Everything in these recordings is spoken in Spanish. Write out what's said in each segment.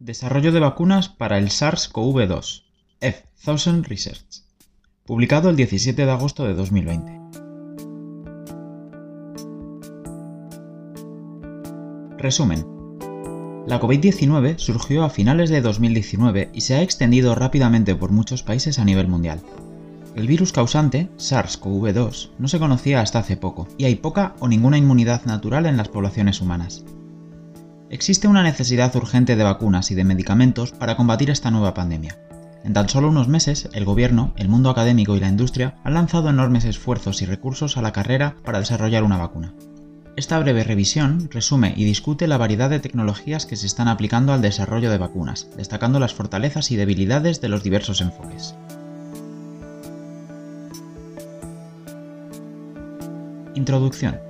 Desarrollo de vacunas para el SARS-CoV-2. F1000 Research. Publicado el 17 de agosto de 2020. Resumen. La COVID-19 surgió a finales de 2019 y se ha extendido rápidamente por muchos países a nivel mundial. El virus causante, SARS-CoV-2, no se conocía hasta hace poco, y hay poca o ninguna inmunidad natural en las poblaciones humanas. Existe una necesidad urgente de vacunas y de medicamentos para combatir esta nueva pandemia. En tan solo unos meses, el gobierno, el mundo académico y la industria han lanzado enormes esfuerzos y recursos a la carrera para desarrollar una vacuna. Esta breve revisión resume y discute la variedad de tecnologías que se están aplicando al desarrollo de vacunas, destacando las fortalezas y debilidades de los diversos enfoques. Introducción.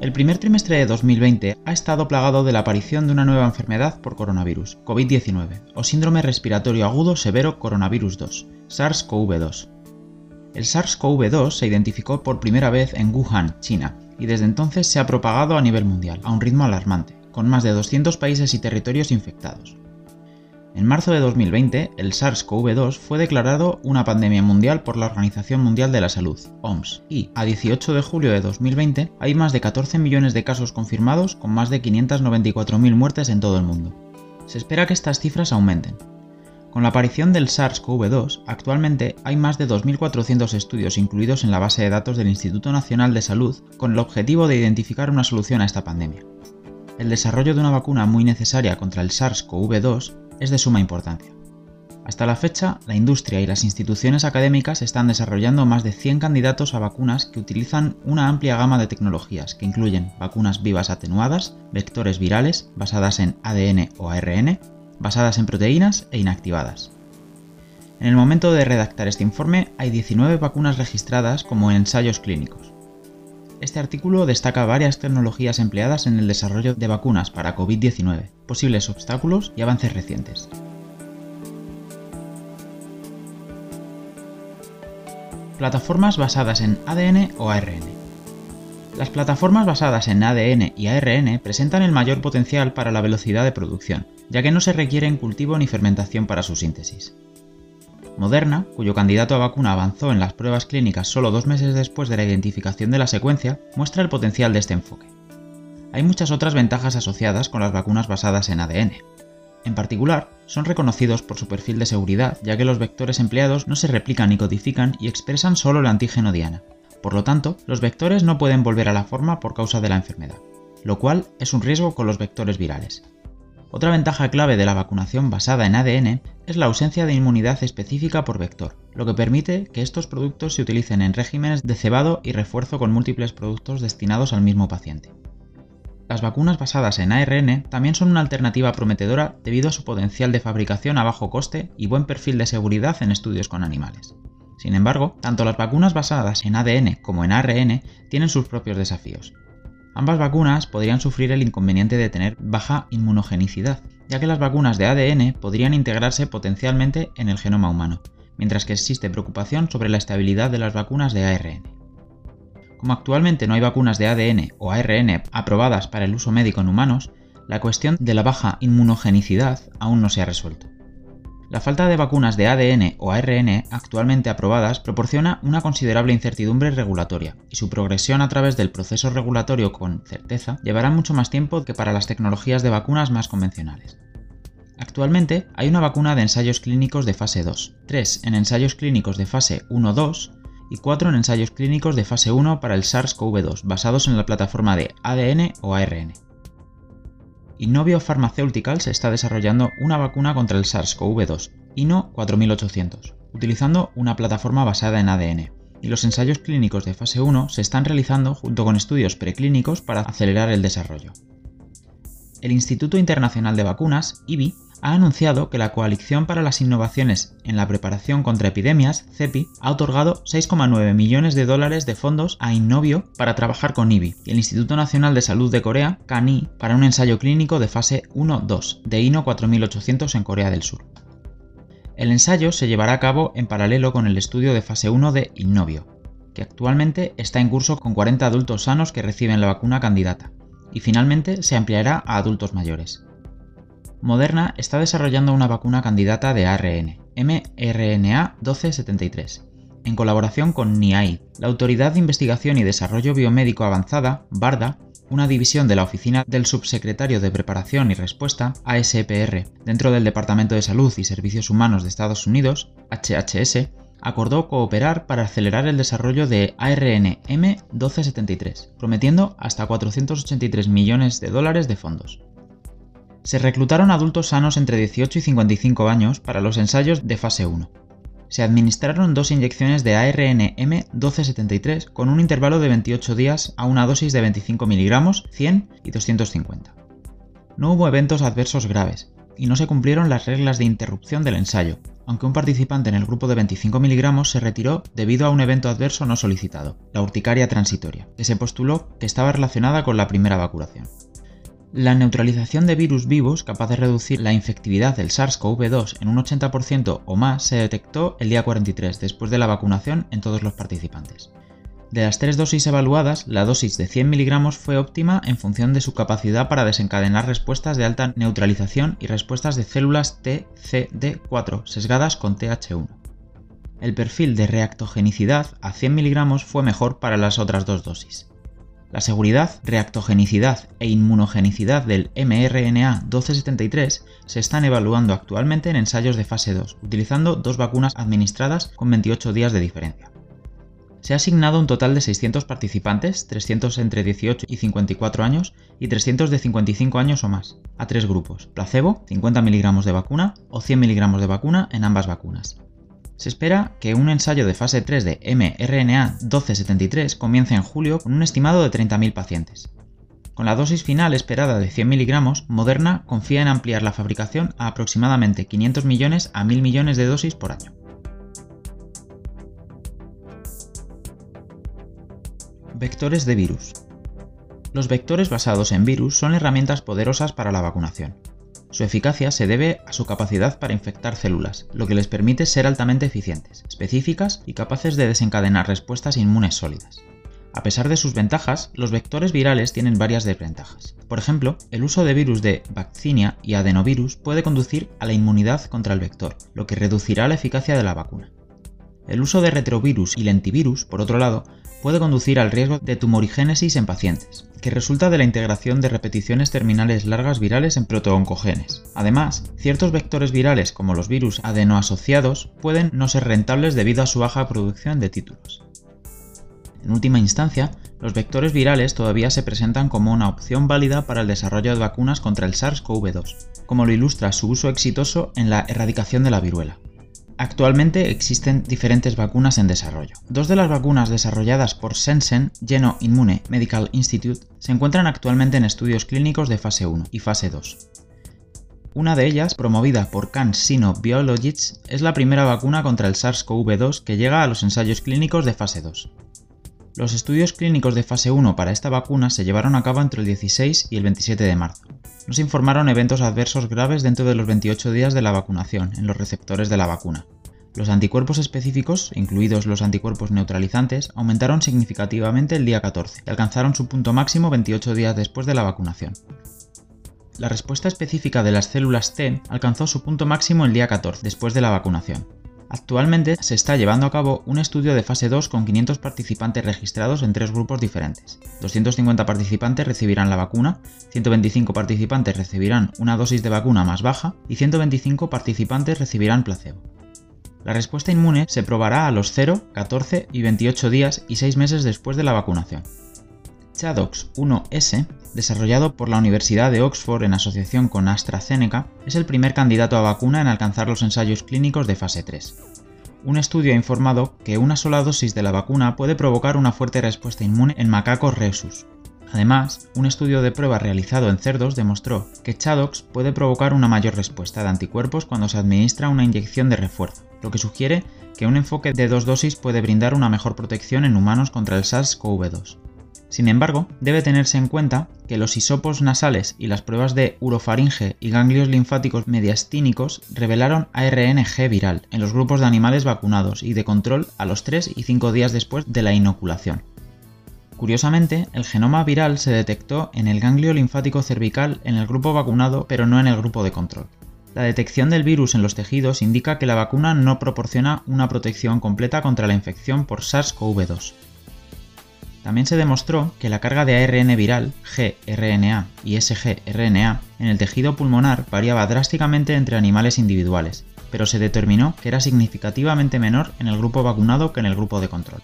El primer trimestre de 2020 ha estado plagado de la aparición de una nueva enfermedad por coronavirus, COVID-19, o síndrome respiratorio agudo severo coronavirus 2, SARS-CoV-2. El SARS-CoV-2 se identificó por primera vez en Wuhan, China, y desde entonces se ha propagado a nivel mundial, a un ritmo alarmante, con más de 200 países y territorios infectados. En marzo de 2020, el SARS-CoV-2 fue declarado una pandemia mundial por la Organización Mundial de la Salud, OMS, y a 18 de julio de 2020 hay más de 14 millones de casos confirmados con más de 594.000 muertes en todo el mundo. Se espera que estas cifras aumenten. Con la aparición del SARS-CoV-2, actualmente hay más de 2.400 estudios incluidos en la base de datos del Instituto Nacional de Salud con el objetivo de identificar una solución a esta pandemia. El desarrollo de una vacuna muy necesaria contra el SARS-CoV-2 es de suma importancia. Hasta la fecha, la industria y las instituciones académicas están desarrollando más de 100 candidatos a vacunas que utilizan una amplia gama de tecnologías que incluyen vacunas vivas atenuadas, vectores virales basadas en ADN o ARN, basadas en proteínas e inactivadas. En el momento de redactar este informe hay 19 vacunas registradas como ensayos clínicos. Este artículo destaca varias tecnologías empleadas en el desarrollo de vacunas para COVID-19, posibles obstáculos y avances recientes. Plataformas basadas en ADN o ARN. Las plataformas basadas en ADN y ARN presentan el mayor potencial para la velocidad de producción, ya que no se requieren cultivo ni fermentación para su síntesis. Moderna, cuyo candidato a vacuna avanzó en las pruebas clínicas solo dos meses después de la identificación de la secuencia, muestra el potencial de este enfoque. Hay muchas otras ventajas asociadas con las vacunas basadas en ADN. En particular, son reconocidos por su perfil de seguridad, ya que los vectores empleados no se replican ni codifican y expresan solo el antígeno diana. Por lo tanto, los vectores no pueden volver a la forma por causa de la enfermedad, lo cual es un riesgo con los vectores virales. Otra ventaja clave de la vacunación basada en ADN es la ausencia de inmunidad específica por vector, lo que permite que estos productos se utilicen en regímenes de cebado y refuerzo con múltiples productos destinados al mismo paciente. Las vacunas basadas en ARN también son una alternativa prometedora debido a su potencial de fabricación a bajo coste y buen perfil de seguridad en estudios con animales. Sin embargo, tanto las vacunas basadas en ADN como en ARN tienen sus propios desafíos, Ambas vacunas podrían sufrir el inconveniente de tener baja inmunogenicidad, ya que las vacunas de ADN podrían integrarse potencialmente en el genoma humano, mientras que existe preocupación sobre la estabilidad de las vacunas de ARN. Como actualmente no hay vacunas de ADN o ARN aprobadas para el uso médico en humanos, la cuestión de la baja inmunogenicidad aún no se ha resuelto. La falta de vacunas de ADN o ARN actualmente aprobadas proporciona una considerable incertidumbre regulatoria, y su progresión a través del proceso regulatorio con certeza llevará mucho más tiempo que para las tecnologías de vacunas más convencionales. Actualmente hay una vacuna de ensayos clínicos de fase 2, 3 en ensayos clínicos de fase 1-2 y 4 en ensayos clínicos de fase 1 para el SARS-CoV-2 basados en la plataforma de ADN o ARN. Innovio Pharmaceuticals está desarrollando una vacuna contra el SARS-CoV-2, INO 4800, utilizando una plataforma basada en ADN, y los ensayos clínicos de fase 1 se están realizando junto con estudios preclínicos para acelerar el desarrollo. El Instituto Internacional de Vacunas, IBI, ha anunciado que la Coalición para las Innovaciones en la Preparación contra Epidemias, CEPI, ha otorgado 6,9 millones de dólares de fondos a Innovio para trabajar con IBI y el Instituto Nacional de Salud de Corea, KANI, para un ensayo clínico de fase 1-2 de INO 4800 en Corea del Sur. El ensayo se llevará a cabo en paralelo con el estudio de fase 1 de Innovio, que actualmente está en curso con 40 adultos sanos que reciben la vacuna candidata, y finalmente se ampliará a adultos mayores. Moderna está desarrollando una vacuna candidata de ARN, mRNA 1273, en colaboración con NIAID, la Autoridad de Investigación y Desarrollo Biomédico Avanzada, BARDA, una división de la Oficina del Subsecretario de Preparación y Respuesta, ASPR, dentro del Departamento de Salud y Servicios Humanos de Estados Unidos, HHS, acordó cooperar para acelerar el desarrollo de ARN M1273, prometiendo hasta 483 millones de dólares de fondos se reclutaron adultos sanos entre 18 y 55 años para los ensayos de fase 1. Se administraron dos inyecciones de ARN M1273 con un intervalo de 28 días a una dosis de 25 miligramos, 100 y 250. No hubo eventos adversos graves y no se cumplieron las reglas de interrupción del ensayo, aunque un participante en el grupo de 25 miligramos se retiró debido a un evento adverso no solicitado, la urticaria transitoria, que se postuló que estaba relacionada con la primera vacunación. La neutralización de virus vivos capaz de reducir la infectividad del SARS-CoV-2 en un 80% o más se detectó el día 43 después de la vacunación en todos los participantes. De las tres dosis evaluadas, la dosis de 100 miligramos fue óptima en función de su capacidad para desencadenar respuestas de alta neutralización y respuestas de células TCD4 sesgadas con TH1. El perfil de reactogenicidad a 100 miligramos fue mejor para las otras dos dosis. La seguridad, reactogenicidad e inmunogenicidad del mRNA 1273 se están evaluando actualmente en ensayos de fase 2, utilizando dos vacunas administradas con 28 días de diferencia. Se ha asignado un total de 600 participantes, 300 entre 18 y 54 años y 300 de 55 años o más, a tres grupos, placebo, 50 mg de vacuna o 100 mg de vacuna en ambas vacunas. Se espera que un ensayo de fase 3 de mRNA 1273 comience en julio con un estimado de 30.000 pacientes. Con la dosis final esperada de 100 miligramos, Moderna confía en ampliar la fabricación a aproximadamente 500 millones a 1.000 millones de dosis por año. Vectores de virus. Los vectores basados en virus son herramientas poderosas para la vacunación. Su eficacia se debe a su capacidad para infectar células, lo que les permite ser altamente eficientes, específicas y capaces de desencadenar respuestas inmunes sólidas. A pesar de sus ventajas, los vectores virales tienen varias desventajas. Por ejemplo, el uso de virus de vaccinia y adenovirus puede conducir a la inmunidad contra el vector, lo que reducirá la eficacia de la vacuna. El uso de retrovirus y lentivirus, por otro lado, puede conducir al riesgo de tumorigénesis en pacientes, que resulta de la integración de repeticiones terminales largas virales en protooncogenes. Además, ciertos vectores virales como los virus adenoasociados pueden no ser rentables debido a su baja producción de títulos. En última instancia, los vectores virales todavía se presentan como una opción válida para el desarrollo de vacunas contra el SARS-CoV-2, como lo ilustra su uso exitoso en la erradicación de la viruela. Actualmente existen diferentes vacunas en desarrollo. Dos de las vacunas desarrolladas por Sensen Geno Immune Medical Institute se encuentran actualmente en estudios clínicos de fase 1 y fase 2. Una de ellas, promovida por CanSino Biologics, es la primera vacuna contra el SARS-CoV-2 que llega a los ensayos clínicos de fase 2. Los estudios clínicos de fase 1 para esta vacuna se llevaron a cabo entre el 16 y el 27 de marzo. No se informaron eventos adversos graves dentro de los 28 días de la vacunación en los receptores de la vacuna. Los anticuerpos específicos, incluidos los anticuerpos neutralizantes, aumentaron significativamente el día 14 y alcanzaron su punto máximo 28 días después de la vacunación. La respuesta específica de las células T alcanzó su punto máximo el día 14 después de la vacunación, Actualmente se está llevando a cabo un estudio de fase 2 con 500 participantes registrados en tres grupos diferentes. 250 participantes recibirán la vacuna, 125 participantes recibirán una dosis de vacuna más baja y 125 participantes recibirán placebo. La respuesta inmune se probará a los 0, 14 y 28 días y 6 meses después de la vacunación. ChAdOx 1S, desarrollado por la Universidad de Oxford en asociación con AstraZeneca, es el primer candidato a vacuna en alcanzar los ensayos clínicos de fase 3. Un estudio ha informado que una sola dosis de la vacuna puede provocar una fuerte respuesta inmune en macacos rhesus. Además, un estudio de prueba realizado en cerdos demostró que ChAdOx puede provocar una mayor respuesta de anticuerpos cuando se administra una inyección de refuerzo, lo que sugiere que un enfoque de dos dosis puede brindar una mejor protección en humanos contra el SARS-CoV-2. Sin embargo, debe tenerse en cuenta que los hisopos nasales y las pruebas de urofaringe y ganglios linfáticos mediastínicos revelaron ARNG viral en los grupos de animales vacunados y de control a los 3 y 5 días después de la inoculación. Curiosamente, el genoma viral se detectó en el ganglio linfático cervical en el grupo vacunado, pero no en el grupo de control. La detección del virus en los tejidos indica que la vacuna no proporciona una protección completa contra la infección por SARS-CoV-2. También se demostró que la carga de ARN viral, gRNA y sgRNA, en el tejido pulmonar variaba drásticamente entre animales individuales, pero se determinó que era significativamente menor en el grupo vacunado que en el grupo de control.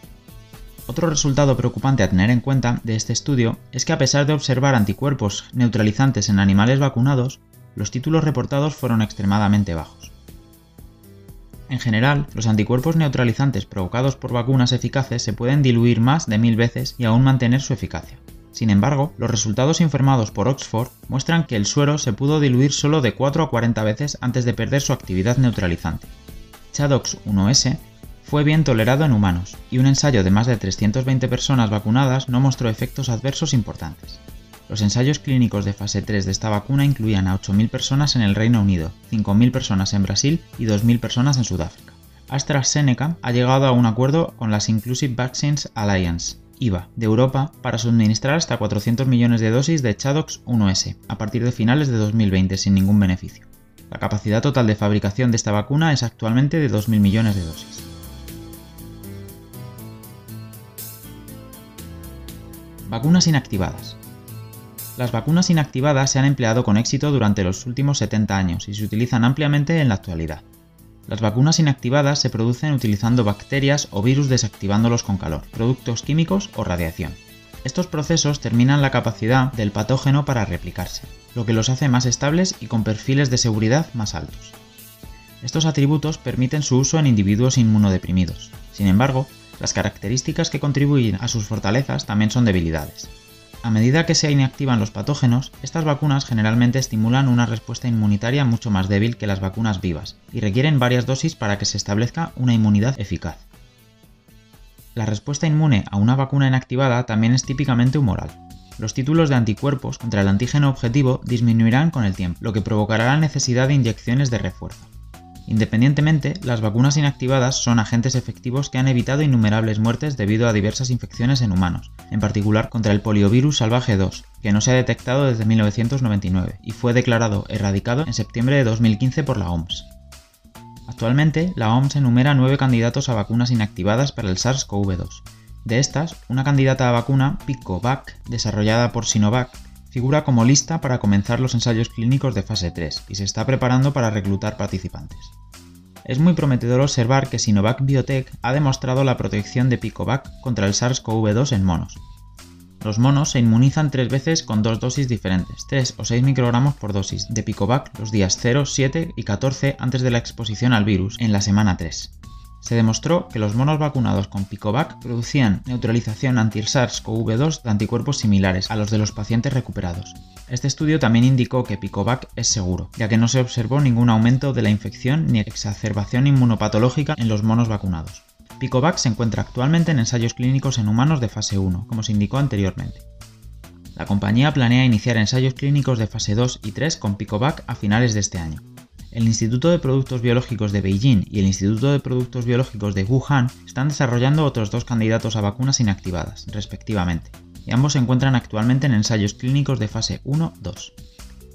Otro resultado preocupante a tener en cuenta de este estudio es que a pesar de observar anticuerpos neutralizantes en animales vacunados, los títulos reportados fueron extremadamente bajos. En general, los anticuerpos neutralizantes provocados por vacunas eficaces se pueden diluir más de mil veces y aún mantener su eficacia. Sin embargo, los resultados informados por Oxford muestran que el suero se pudo diluir solo de 4 a 40 veces antes de perder su actividad neutralizante. Chadox 1S fue bien tolerado en humanos, y un ensayo de más de 320 personas vacunadas no mostró efectos adversos importantes. Los ensayos clínicos de fase 3 de esta vacuna incluían a 8.000 personas en el Reino Unido, 5.000 personas en Brasil y 2.000 personas en Sudáfrica. AstraZeneca ha llegado a un acuerdo con las Inclusive Vaccines Alliance, IVA, de Europa para suministrar hasta 400 millones de dosis de Chadox 1S a partir de finales de 2020 sin ningún beneficio. La capacidad total de fabricación de esta vacuna es actualmente de 2.000 millones de dosis. Vacunas inactivadas. Las vacunas inactivadas se han empleado con éxito durante los últimos 70 años y se utilizan ampliamente en la actualidad. Las vacunas inactivadas se producen utilizando bacterias o virus desactivándolos con calor, productos químicos o radiación. Estos procesos terminan la capacidad del patógeno para replicarse, lo que los hace más estables y con perfiles de seguridad más altos. Estos atributos permiten su uso en individuos inmunodeprimidos. Sin embargo, las características que contribuyen a sus fortalezas también son debilidades. A medida que se inactivan los patógenos, estas vacunas generalmente estimulan una respuesta inmunitaria mucho más débil que las vacunas vivas y requieren varias dosis para que se establezca una inmunidad eficaz. La respuesta inmune a una vacuna inactivada también es típicamente humoral. Los títulos de anticuerpos contra el antígeno objetivo disminuirán con el tiempo, lo que provocará la necesidad de inyecciones de refuerzo. Independientemente, las vacunas inactivadas son agentes efectivos que han evitado innumerables muertes debido a diversas infecciones en humanos, en particular contra el poliovirus salvaje 2, que no se ha detectado desde 1999 y fue declarado erradicado en septiembre de 2015 por la OMS. Actualmente, la OMS enumera nueve candidatos a vacunas inactivadas para el SARS-CoV-2. De estas, una candidata a vacuna, Picovac, desarrollada por Sinovac, figura como lista para comenzar los ensayos clínicos de fase 3 y se está preparando para reclutar participantes. Es muy prometedor observar que Sinovac Biotech ha demostrado la protección de Picovac contra el SARS-CoV-2 en monos. Los monos se inmunizan tres veces con dos dosis diferentes, 3 o 6 microgramos por dosis, de Picovac los días 0, 7 y 14 antes de la exposición al virus, en la semana 3 se demostró que los monos vacunados con Picovac producían neutralización anti-SARS-CoV-2 de anticuerpos similares a los de los pacientes recuperados. Este estudio también indicó que Picovac es seguro, ya que no se observó ningún aumento de la infección ni exacerbación inmunopatológica en los monos vacunados. Picovac se encuentra actualmente en ensayos clínicos en humanos de fase 1, como se indicó anteriormente. La compañía planea iniciar ensayos clínicos de fase 2 y 3 con Picovac a finales de este año. El Instituto de Productos Biológicos de Beijing y el Instituto de Productos Biológicos de Wuhan están desarrollando otros dos candidatos a vacunas inactivadas, respectivamente, y ambos se encuentran actualmente en ensayos clínicos de fase 1-2.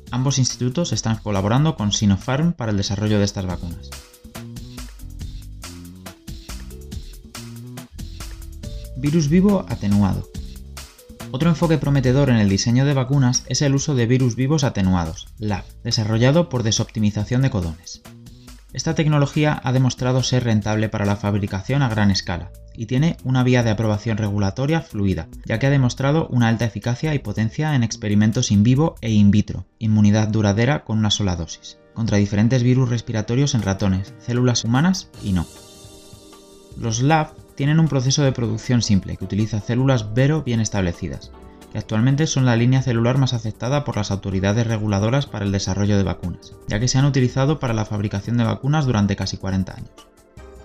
Ambos institutos están colaborando con Sinopharm para el desarrollo de estas vacunas. Virus vivo atenuado. Otro enfoque prometedor en el diseño de vacunas es el uso de virus vivos atenuados, LAV, desarrollado por desoptimización de codones. Esta tecnología ha demostrado ser rentable para la fabricación a gran escala y tiene una vía de aprobación regulatoria fluida, ya que ha demostrado una alta eficacia y potencia en experimentos in vivo e in vitro, inmunidad duradera con una sola dosis, contra diferentes virus respiratorios en ratones, células humanas y no. Los LAV tienen un proceso de producción simple que utiliza células Vero bien establecidas, que actualmente son la línea celular más aceptada por las autoridades reguladoras para el desarrollo de vacunas, ya que se han utilizado para la fabricación de vacunas durante casi 40 años.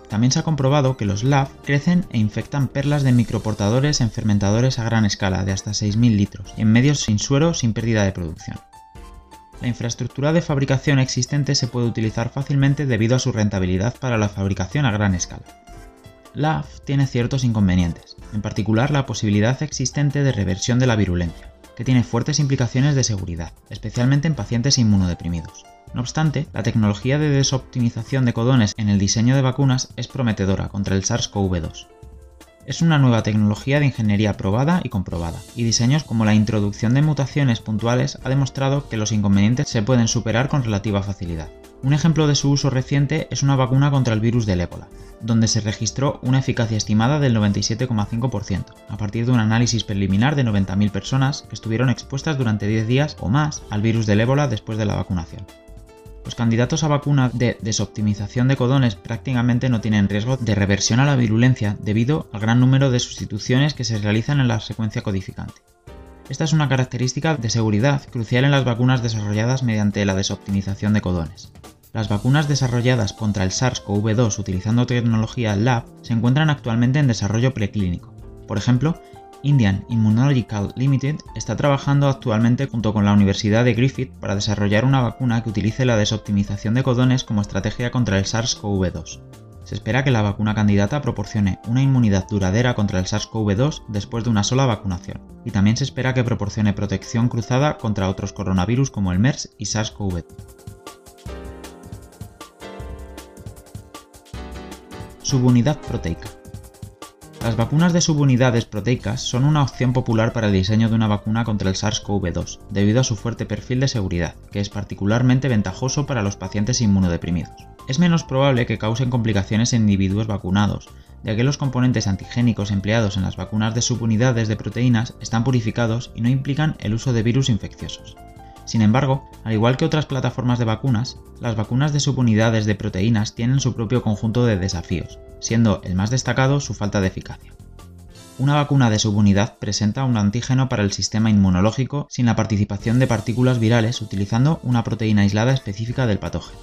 También se ha comprobado que los LAV crecen e infectan perlas de microportadores en fermentadores a gran escala de hasta 6.000 litros y en medios sin suero sin pérdida de producción. La infraestructura de fabricación existente se puede utilizar fácilmente debido a su rentabilidad para la fabricación a gran escala. LAF tiene ciertos inconvenientes, en particular la posibilidad existente de reversión de la virulencia, que tiene fuertes implicaciones de seguridad, especialmente en pacientes inmunodeprimidos. No obstante, la tecnología de desoptimización de codones en el diseño de vacunas es prometedora contra el SARS-CoV-2. Es una nueva tecnología de ingeniería probada y comprobada, y diseños como la introducción de mutaciones puntuales ha demostrado que los inconvenientes se pueden superar con relativa facilidad. Un ejemplo de su uso reciente es una vacuna contra el virus del ébola, donde se registró una eficacia estimada del 97,5%, a partir de un análisis preliminar de 90.000 personas que estuvieron expuestas durante 10 días o más al virus del ébola después de la vacunación. Los candidatos a vacuna de desoptimización de codones prácticamente no tienen riesgo de reversión a la virulencia debido al gran número de sustituciones que se realizan en la secuencia codificante. Esta es una característica de seguridad crucial en las vacunas desarrolladas mediante la desoptimización de codones. Las vacunas desarrolladas contra el SARS-CoV-2 utilizando tecnología LAB se encuentran actualmente en desarrollo preclínico. Por ejemplo, Indian Immunological Limited está trabajando actualmente junto con la Universidad de Griffith para desarrollar una vacuna que utilice la desoptimización de codones como estrategia contra el SARS-CoV-2. Se espera que la vacuna candidata proporcione una inmunidad duradera contra el SARS-CoV-2 después de una sola vacunación, y también se espera que proporcione protección cruzada contra otros coronavirus como el MERS y SARS-CoV. Subunidad proteica. Las vacunas de subunidades proteicas son una opción popular para el diseño de una vacuna contra el SARS-CoV-2, debido a su fuerte perfil de seguridad, que es particularmente ventajoso para los pacientes inmunodeprimidos. Es menos probable que causen complicaciones en individuos vacunados, ya que los componentes antigénicos empleados en las vacunas de subunidades de proteínas están purificados y no implican el uso de virus infecciosos. Sin embargo, al igual que otras plataformas de vacunas, las vacunas de subunidades de proteínas tienen su propio conjunto de desafíos, siendo el más destacado su falta de eficacia. Una vacuna de subunidad presenta un antígeno para el sistema inmunológico sin la participación de partículas virales utilizando una proteína aislada específica del patógeno.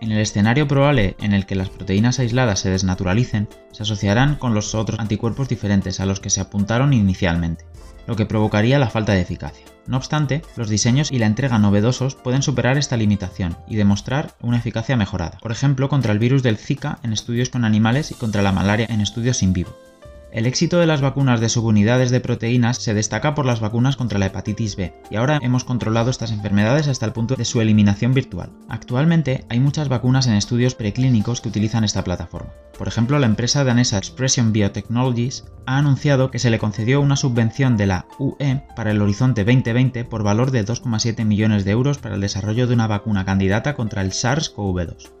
En el escenario probable en el que las proteínas aisladas se desnaturalicen, se asociarán con los otros anticuerpos diferentes a los que se apuntaron inicialmente, lo que provocaría la falta de eficacia. No obstante, los diseños y la entrega novedosos pueden superar esta limitación y demostrar una eficacia mejorada, por ejemplo contra el virus del Zika en estudios con animales y contra la malaria en estudios in vivo. El éxito de las vacunas de subunidades de proteínas se destaca por las vacunas contra la hepatitis B, y ahora hemos controlado estas enfermedades hasta el punto de su eliminación virtual. Actualmente hay muchas vacunas en estudios preclínicos que utilizan esta plataforma. Por ejemplo, la empresa danesa Expression Biotechnologies ha anunciado que se le concedió una subvención de la UE para el Horizonte 2020 por valor de 2,7 millones de euros para el desarrollo de una vacuna candidata contra el SARS-CoV-2.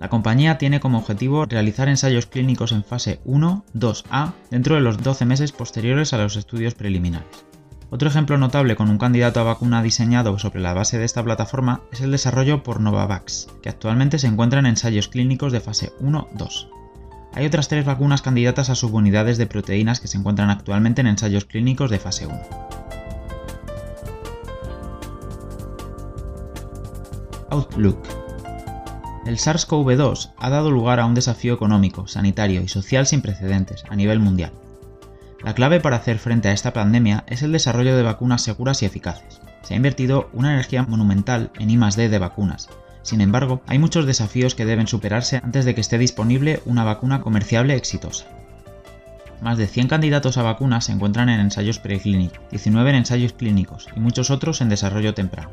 La compañía tiene como objetivo realizar ensayos clínicos en fase 1-2A dentro de los 12 meses posteriores a los estudios preliminares. Otro ejemplo notable con un candidato a vacuna diseñado sobre la base de esta plataforma es el desarrollo por Novavax, que actualmente se encuentra en ensayos clínicos de fase 1-2. Hay otras tres vacunas candidatas a subunidades de proteínas que se encuentran actualmente en ensayos clínicos de fase 1. Outlook el SARS-CoV-2 ha dado lugar a un desafío económico, sanitario y social sin precedentes a nivel mundial. La clave para hacer frente a esta pandemia es el desarrollo de vacunas seguras y eficaces. Se ha invertido una energía monumental en I+D de vacunas. Sin embargo, hay muchos desafíos que deben superarse antes de que esté disponible una vacuna comerciable exitosa. Más de 100 candidatos a vacunas se encuentran en ensayos preclínicos, 19 en ensayos clínicos y muchos otros en desarrollo temprano.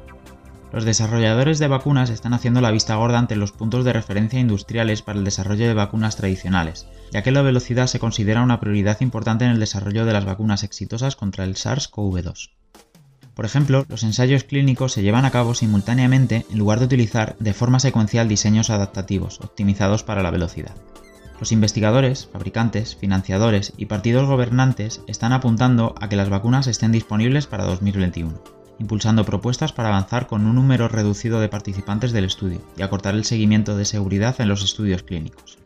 Los desarrolladores de vacunas están haciendo la vista gorda ante los puntos de referencia industriales para el desarrollo de vacunas tradicionales, ya que la velocidad se considera una prioridad importante en el desarrollo de las vacunas exitosas contra el SARS-CoV-2. Por ejemplo, los ensayos clínicos se llevan a cabo simultáneamente en lugar de utilizar de forma secuencial diseños adaptativos optimizados para la velocidad. Los investigadores, fabricantes, financiadores y partidos gobernantes están apuntando a que las vacunas estén disponibles para 2021 impulsando propuestas para avanzar con un número reducido de participantes del estudio y acortar el seguimiento de seguridad en los estudios clínicos.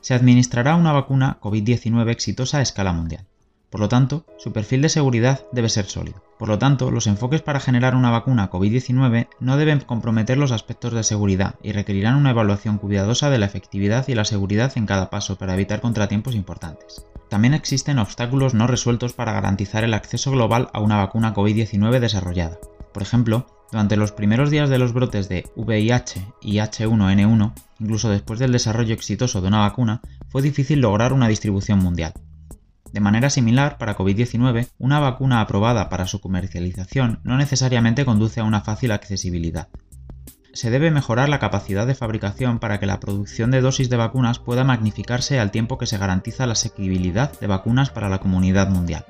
Se administrará una vacuna COVID-19 exitosa a escala mundial. Por lo tanto, su perfil de seguridad debe ser sólido. Por lo tanto, los enfoques para generar una vacuna COVID-19 no deben comprometer los aspectos de seguridad y requerirán una evaluación cuidadosa de la efectividad y la seguridad en cada paso para evitar contratiempos importantes. También existen obstáculos no resueltos para garantizar el acceso global a una vacuna COVID-19 desarrollada. Por ejemplo, durante los primeros días de los brotes de VIH y H1N1, incluso después del desarrollo exitoso de una vacuna, fue difícil lograr una distribución mundial. De manera similar, para COVID-19, una vacuna aprobada para su comercialización no necesariamente conduce a una fácil accesibilidad. Se debe mejorar la capacidad de fabricación para que la producción de dosis de vacunas pueda magnificarse al tiempo que se garantiza la asequibilidad de vacunas para la comunidad mundial.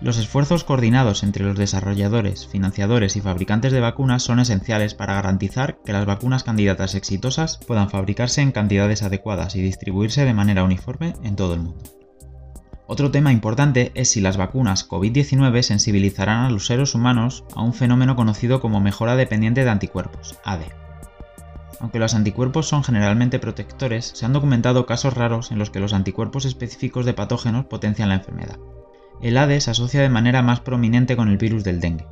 Los esfuerzos coordinados entre los desarrolladores, financiadores y fabricantes de vacunas son esenciales para garantizar que las vacunas candidatas exitosas puedan fabricarse en cantidades adecuadas y distribuirse de manera uniforme en todo el mundo. Otro tema importante es si las vacunas COVID-19 sensibilizarán a los seres humanos a un fenómeno conocido como mejora dependiente de anticuerpos, ADE. Aunque los anticuerpos son generalmente protectores, se han documentado casos raros en los que los anticuerpos específicos de patógenos potencian la enfermedad el ADE se asocia de manera más prominente con el virus del dengue.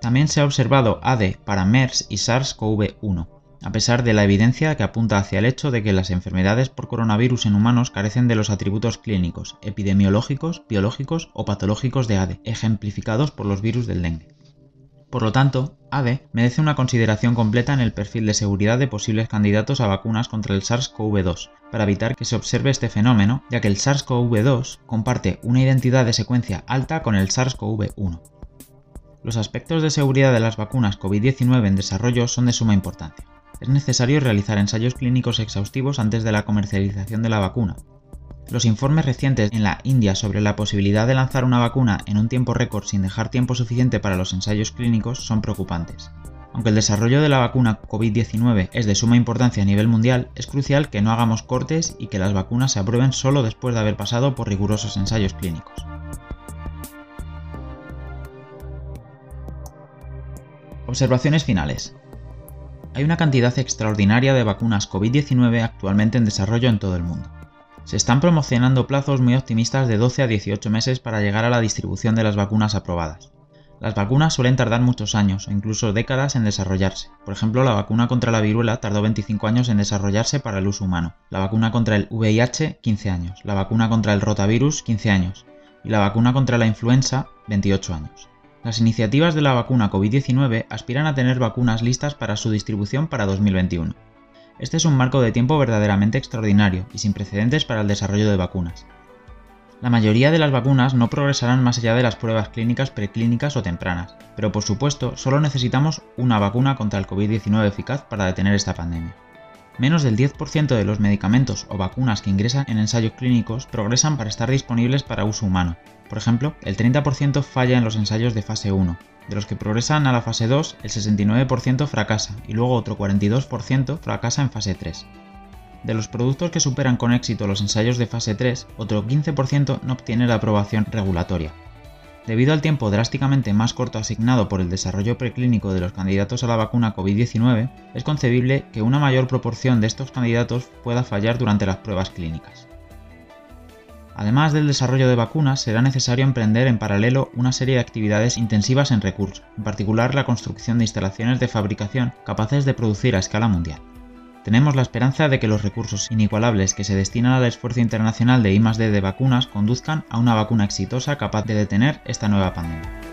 También se ha observado ADE para MERS y SARS-CoV-1, a pesar de la evidencia que apunta hacia el hecho de que las enfermedades por coronavirus en humanos carecen de los atributos clínicos, epidemiológicos, biológicos o patológicos de ADE, ejemplificados por los virus del dengue. Por lo tanto, ADE merece una consideración completa en el perfil de seguridad de posibles candidatos a vacunas contra el SARS-CoV-2, para evitar que se observe este fenómeno, ya que el SARS-CoV-2 comparte una identidad de secuencia alta con el SARS-CoV-1. Los aspectos de seguridad de las vacunas COVID-19 en desarrollo son de suma importancia. Es necesario realizar ensayos clínicos exhaustivos antes de la comercialización de la vacuna, los informes recientes en la India sobre la posibilidad de lanzar una vacuna en un tiempo récord sin dejar tiempo suficiente para los ensayos clínicos son preocupantes. Aunque el desarrollo de la vacuna COVID-19 es de suma importancia a nivel mundial, es crucial que no hagamos cortes y que las vacunas se aprueben solo después de haber pasado por rigurosos ensayos clínicos. Observaciones finales. Hay una cantidad extraordinaria de vacunas COVID-19 actualmente en desarrollo en todo el mundo. Se están promocionando plazos muy optimistas de 12 a 18 meses para llegar a la distribución de las vacunas aprobadas. Las vacunas suelen tardar muchos años o incluso décadas en desarrollarse. Por ejemplo, la vacuna contra la viruela tardó 25 años en desarrollarse para el uso humano, la vacuna contra el VIH 15 años, la vacuna contra el rotavirus 15 años y la vacuna contra la influenza 28 años. Las iniciativas de la vacuna COVID-19 aspiran a tener vacunas listas para su distribución para 2021. Este es un marco de tiempo verdaderamente extraordinario y sin precedentes para el desarrollo de vacunas. La mayoría de las vacunas no progresarán más allá de las pruebas clínicas, preclínicas o tempranas, pero por supuesto solo necesitamos una vacuna contra el COVID-19 eficaz para detener esta pandemia. Menos del 10% de los medicamentos o vacunas que ingresan en ensayos clínicos progresan para estar disponibles para uso humano. Por ejemplo, el 30% falla en los ensayos de fase 1, de los que progresan a la fase 2, el 69% fracasa y luego otro 42% fracasa en fase 3. De los productos que superan con éxito los ensayos de fase 3, otro 15% no obtiene la aprobación regulatoria. Debido al tiempo drásticamente más corto asignado por el desarrollo preclínico de los candidatos a la vacuna COVID-19, es concebible que una mayor proporción de estos candidatos pueda fallar durante las pruebas clínicas. Además del desarrollo de vacunas, será necesario emprender en paralelo una serie de actividades intensivas en recursos, en particular la construcción de instalaciones de fabricación capaces de producir a escala mundial. Tenemos la esperanza de que los recursos inigualables que se destinan al esfuerzo internacional de I+D de vacunas conduzcan a una vacuna exitosa capaz de detener esta nueva pandemia.